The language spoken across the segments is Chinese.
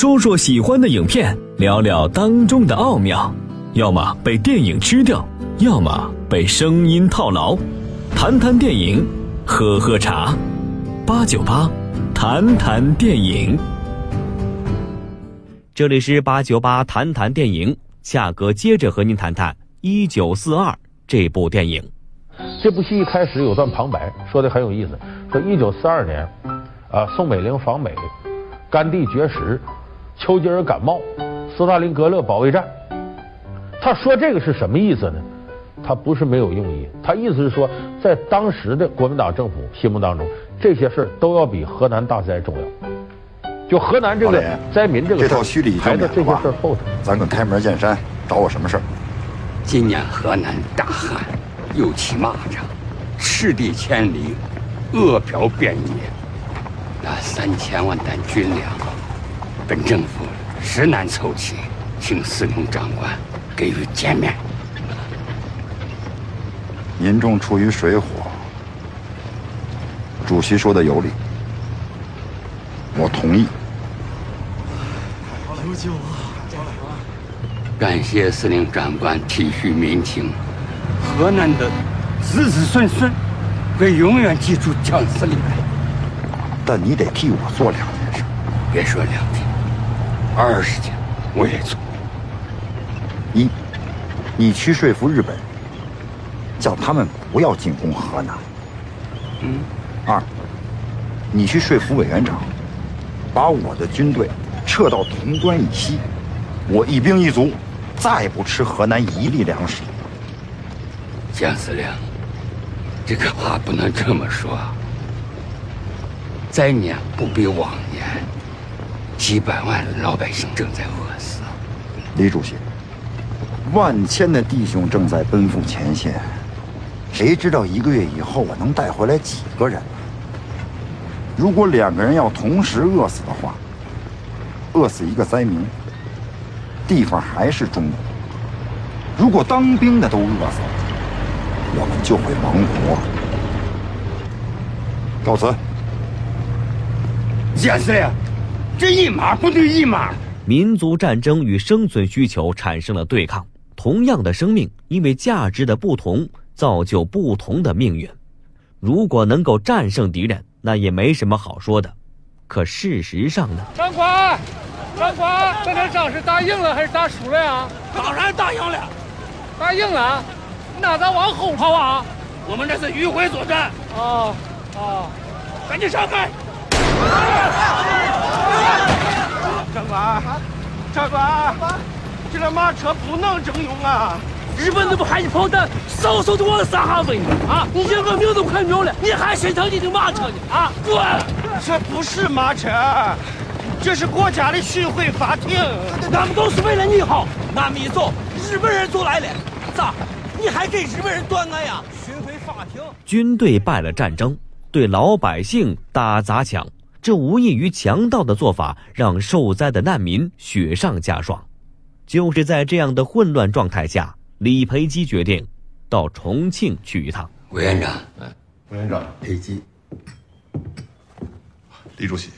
说说喜欢的影片，聊聊当中的奥妙。要么被电影吃掉，要么被声音套牢。谈谈电影，喝喝茶。八九八，谈谈电影。这里是八九八谈谈电影，夏哥接着和您谈谈《一九四二》这部电影。这部戏一开始有段旁白，说的很有意思。说一九四二年，啊，宋美龄访美，甘地绝食，丘吉尔感冒，斯大林格勒保卫战。他说这个是什么意思呢？他不是没有用意，他意思是说，在当时的国民党政府心目当中，这些事儿都要比河南大灾重要。就河南这个灾民这个这套虚礼排在这些事儿后头。咱可开门见山，找我什么事儿？今年河南大旱，又起蚂蚱，赤地千里，饿殍遍野。那三千万担军粮，本政府实难凑齐，请司令长官给予减免。民众处于水火，主席说的有理，我同意。求求啊！感谢司令长官体恤民情，河南的子子孙孙会永远记住蒋司令。但你得替我做两件事，别说两件，二十件我也做。一，你去说服日本，叫他们不要进攻河南。嗯。二，你去说服委员长，把我的军队撤到潼关以西，我一兵一卒，再不吃河南一粒粮食。蒋司令，这个话不能这么说。灾年不比往年，几百万老百姓正在饿死。李主席，万千的弟兄正在奔赴前线，谁知道一个月以后我能带回来几个人？如果两个人要同时饿死的话，饿死一个灾民，地方还是中国；如果当兵的都饿死了，我们就会亡国。告辞。蒋司令，这一码不对一码。民族战争与生存需求产生了对抗，同样的生命，因为价值的不同，造就不同的命运。如果能够战胜敌人，那也没什么好说的。可事实上呢？长官，长官，这场仗是打赢了还是打输了呀？当然打赢了，打赢了，那咱往后跑啊！我们这是迂回作战。哦哦，赶紧闪开！长官，长官，这辆马车不能征用啊！日本都不喊你炮弹，嗖嗖就往上哈飞呢！啊，你这个命都快没了，你还心疼你的马车呢？啊，滚！这不是马车，这是国家的巡回法庭。俺们都是为了你好。那么一走，日本人就来了，咋？你还给日本人断案呀？巡回法庭。军队败了战争，对老百姓打砸抢。这无异于强盗的做法，让受灾的难民雪上加霜。就是在这样的混乱状态下，李培基决定到重庆去一趟。委员长，哎，委员长，培基，李主席，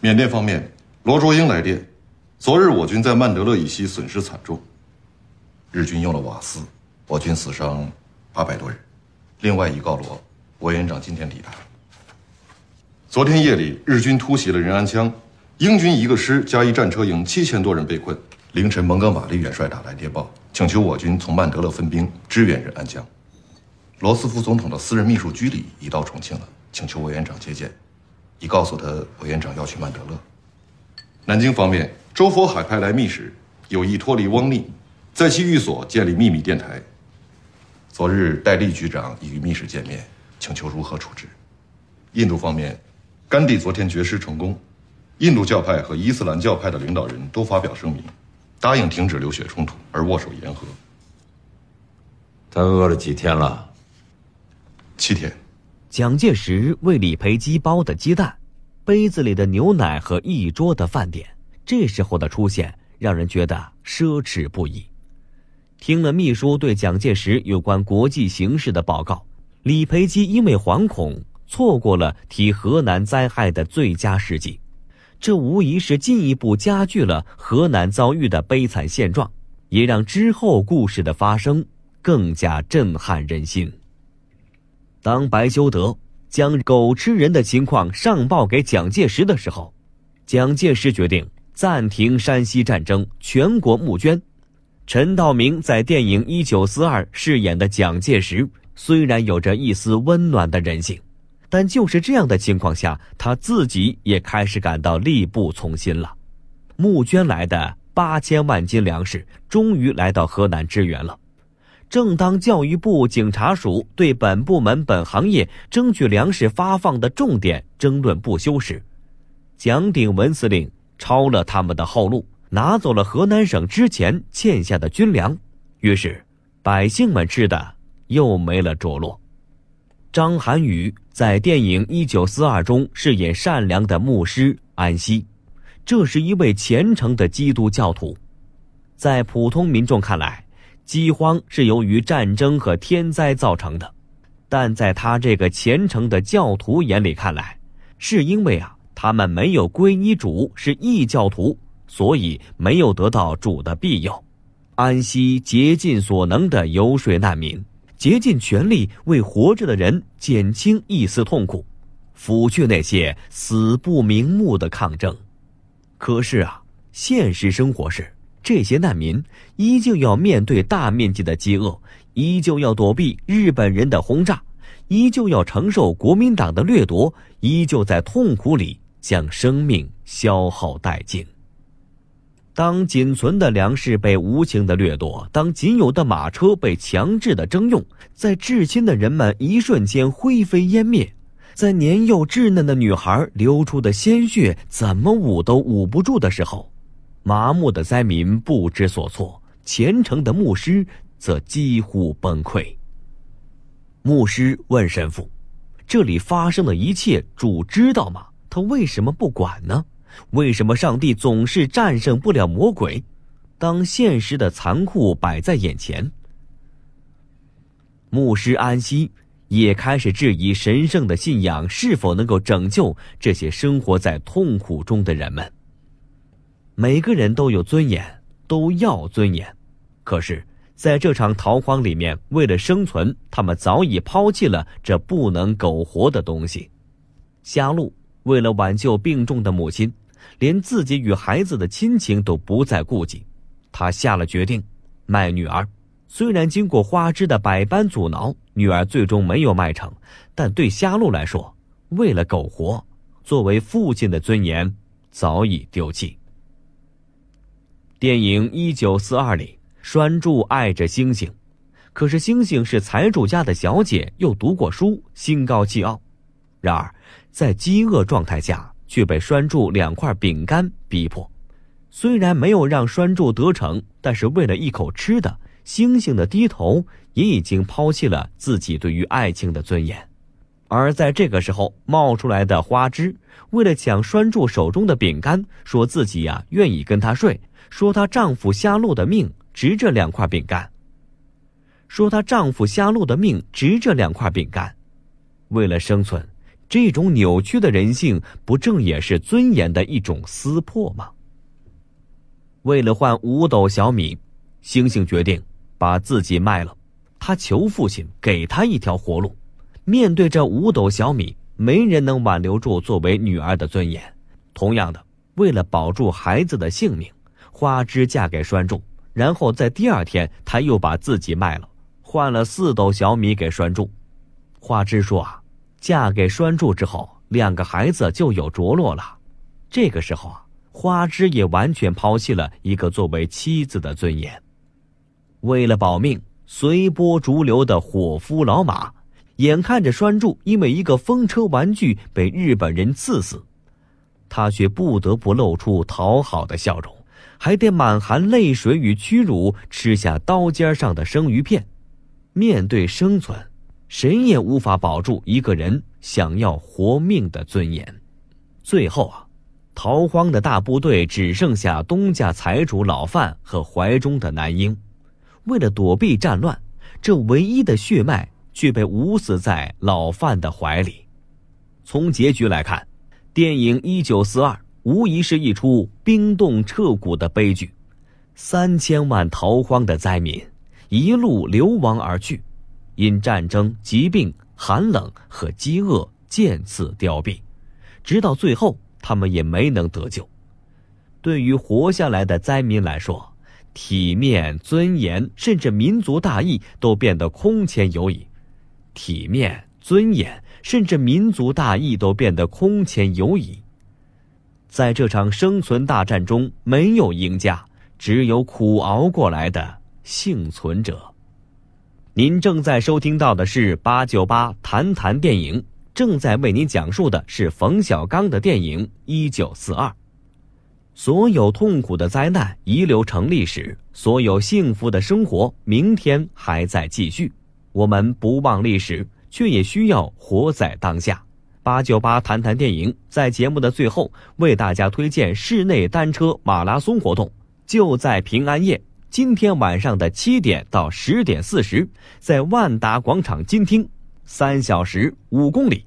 缅甸方面，罗卓英来电，昨日我军在曼德勒以西损失惨重，日军用了瓦斯，我军死伤八百多人。另外已告罗，委员长今天抵达。昨天夜里，日军突袭了仁安羌，英军一个师加一战车营七千多人被困。凌晨，蒙哥马利元帅打来电报，请求我军从曼德勒分兵支援仁安羌。罗斯福总统的私人秘书居里已到重庆了，请求委员长接见，已告诉他委员长要去曼德勒。南京方面，周佛海派来密使，有意脱离汪逆，在其寓所建立秘密电台。昨日，戴笠局长已与密使见面，请求如何处置。印度方面。甘地昨天绝食成功，印度教派和伊斯兰教派的领导人都发表声明，答应停止流血冲突，而握手言和。他饿了几天了？七天。蒋介石为李培基包的鸡蛋，杯子里的牛奶和一桌的饭点，这时候的出现让人觉得奢侈不已。听了秘书对蒋介石有关国际形势的报告，李培基因为惶恐。错过了提河南灾害的最佳时机，这无疑是进一步加剧了河南遭遇的悲惨现状，也让之后故事的发生更加震撼人心。当白修德将狗吃人的情况上报给蒋介石的时候，蒋介石决定暂停山西战争，全国募捐。陈道明在电影《一九四二》饰演的蒋介石，虽然有着一丝温暖的人性。但就是这样的情况下，他自己也开始感到力不从心了。募捐来的八千万斤粮食终于来到河南支援了。正当教育部警察署对本部门本行业争取粮食发放的重点争论不休时，蒋鼎文司令抄了他们的后路，拿走了河南省之前欠下的军粮，于是百姓们吃的又没了着落。张涵予在电影《一九四二》中饰演善良的牧师安息，这是一位虔诚的基督教徒。在普通民众看来，饥荒是由于战争和天灾造成的，但在他这个虔诚的教徒眼里看来，是因为啊，他们没有皈依主，是异教徒，所以没有得到主的庇佑。安息竭尽所能的游说难民。竭尽全力为活着的人减轻一丝痛苦，抚去那些死不瞑目的抗争。可是啊，现实生活是，这些难民依旧要面对大面积的饥饿，依旧要躲避日本人的轰炸，依旧要承受国民党的掠夺，依旧在痛苦里将生命消耗殆尽。当仅存的粮食被无情的掠夺，当仅有的马车被强制的征用，在至亲的人们一瞬间灰飞烟灭，在年幼稚嫩的女孩流出的鲜血怎么捂都捂不住的时候，麻木的灾民不知所措，虔诚的牧师则几乎崩溃。牧师问神父：“这里发生的一切，主知道吗？他为什么不管呢？”为什么上帝总是战胜不了魔鬼？当现实的残酷摆在眼前，牧师安息也开始质疑神圣的信仰是否能够拯救这些生活在痛苦中的人们。每个人都有尊严，都要尊严，可是，在这场逃荒里面，为了生存，他们早已抛弃了这不能苟活的东西。夏路为了挽救病重的母亲。连自己与孩子的亲情都不再顾及，他下了决定，卖女儿。虽然经过花枝的百般阻挠，女儿最终没有卖成，但对虾路来说，为了苟活，作为父亲的尊严早已丢弃。电影《一九四二》里，栓柱爱着星星，可是星星是财主家的小姐，又读过书，心高气傲。然而，在饥饿状态下。却被拴住两块饼干逼迫，虽然没有让拴住得逞，但是为了一口吃的，星星的低头也已经抛弃了自己对于爱情的尊严。而在这个时候冒出来的花枝，为了抢拴住手中的饼干，说自己呀愿意跟他睡，说她丈夫瞎鹿的命值这两块饼干，说她丈夫瞎鹿的命值这两块饼干，为了生存。这种扭曲的人性，不正也是尊严的一种撕破吗？为了换五斗小米，星星决定把自己卖了。他求父亲给他一条活路。面对这五斗小米，没人能挽留住作为女儿的尊严。同样的，为了保住孩子的性命，花枝嫁给栓柱，然后在第二天，他又把自己卖了，换了四斗小米给栓柱。花枝说啊。嫁给栓柱之后，两个孩子就有着落了。这个时候啊，花枝也完全抛弃了一个作为妻子的尊严。为了保命，随波逐流的伙夫老马，眼看着栓柱因为一个风车玩具被日本人刺死，他却不得不露出讨好的笑容，还得满含泪水与屈辱吃下刀尖上的生鱼片。面对生存。谁也无法保住一个人想要活命的尊严。最后啊，逃荒的大部队只剩下东家财主老范和怀中的男婴。为了躲避战乱，这唯一的血脉却被捂死在老范的怀里。从结局来看，电影《一九四二》无疑是一出冰冻彻骨的悲剧。三千万逃荒的灾民一路流亡而去，因战争、疾病、寒冷和饥饿渐次凋敝，直到最后，他们也没能得救。对于活下来的灾民来说，体面、尊严，甚至民族大义都变得空前有矣。体面、尊严，甚至民族大义都变得空前有矣。在这场生存大战中，没有赢家。只有苦熬过来的幸存者。您正在收听到的是八九八谈谈电影，正在为您讲述的是冯小刚的电影《一九四二》。所有痛苦的灾难遗留成历史，所有幸福的生活明天还在继续。我们不忘历史，却也需要活在当下。八九八谈谈电影，在节目的最后为大家推荐室内单车马拉松活动。就在平安夜，今天晚上的七点到十点四十，在万达广场金厅，三小时五公里，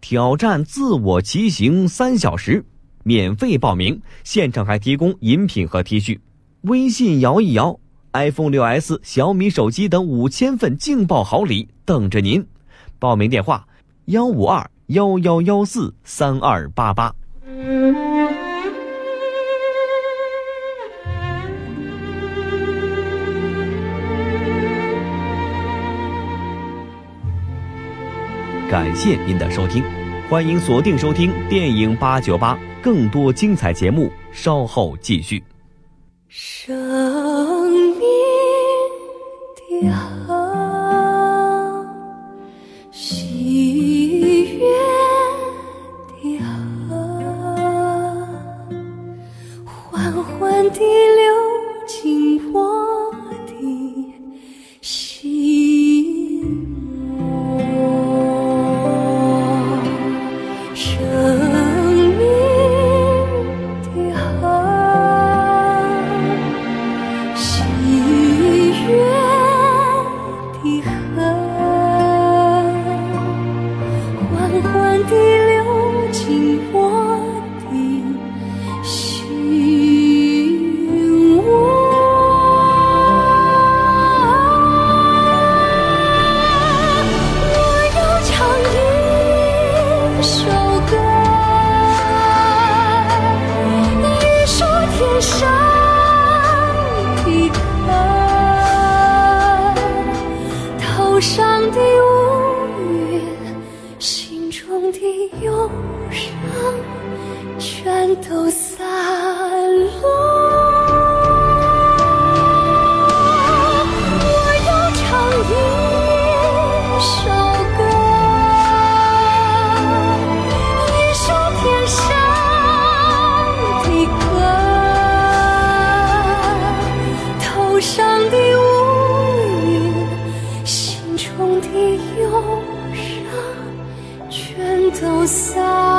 挑战自我骑行三小时，免费报名，现场还提供饮品和 T 恤。微信摇一摇，iPhone 六 S、小米手机等五千份劲爆好礼等着您。报名电话：幺五二幺幺幺四三二八八。感谢您的收听，欢迎锁定收听。电影八九八，更多精彩节目稍后继续。生命的都散落我要唱一首歌。一首天上的歌。头上的乌云心中的忧伤全都散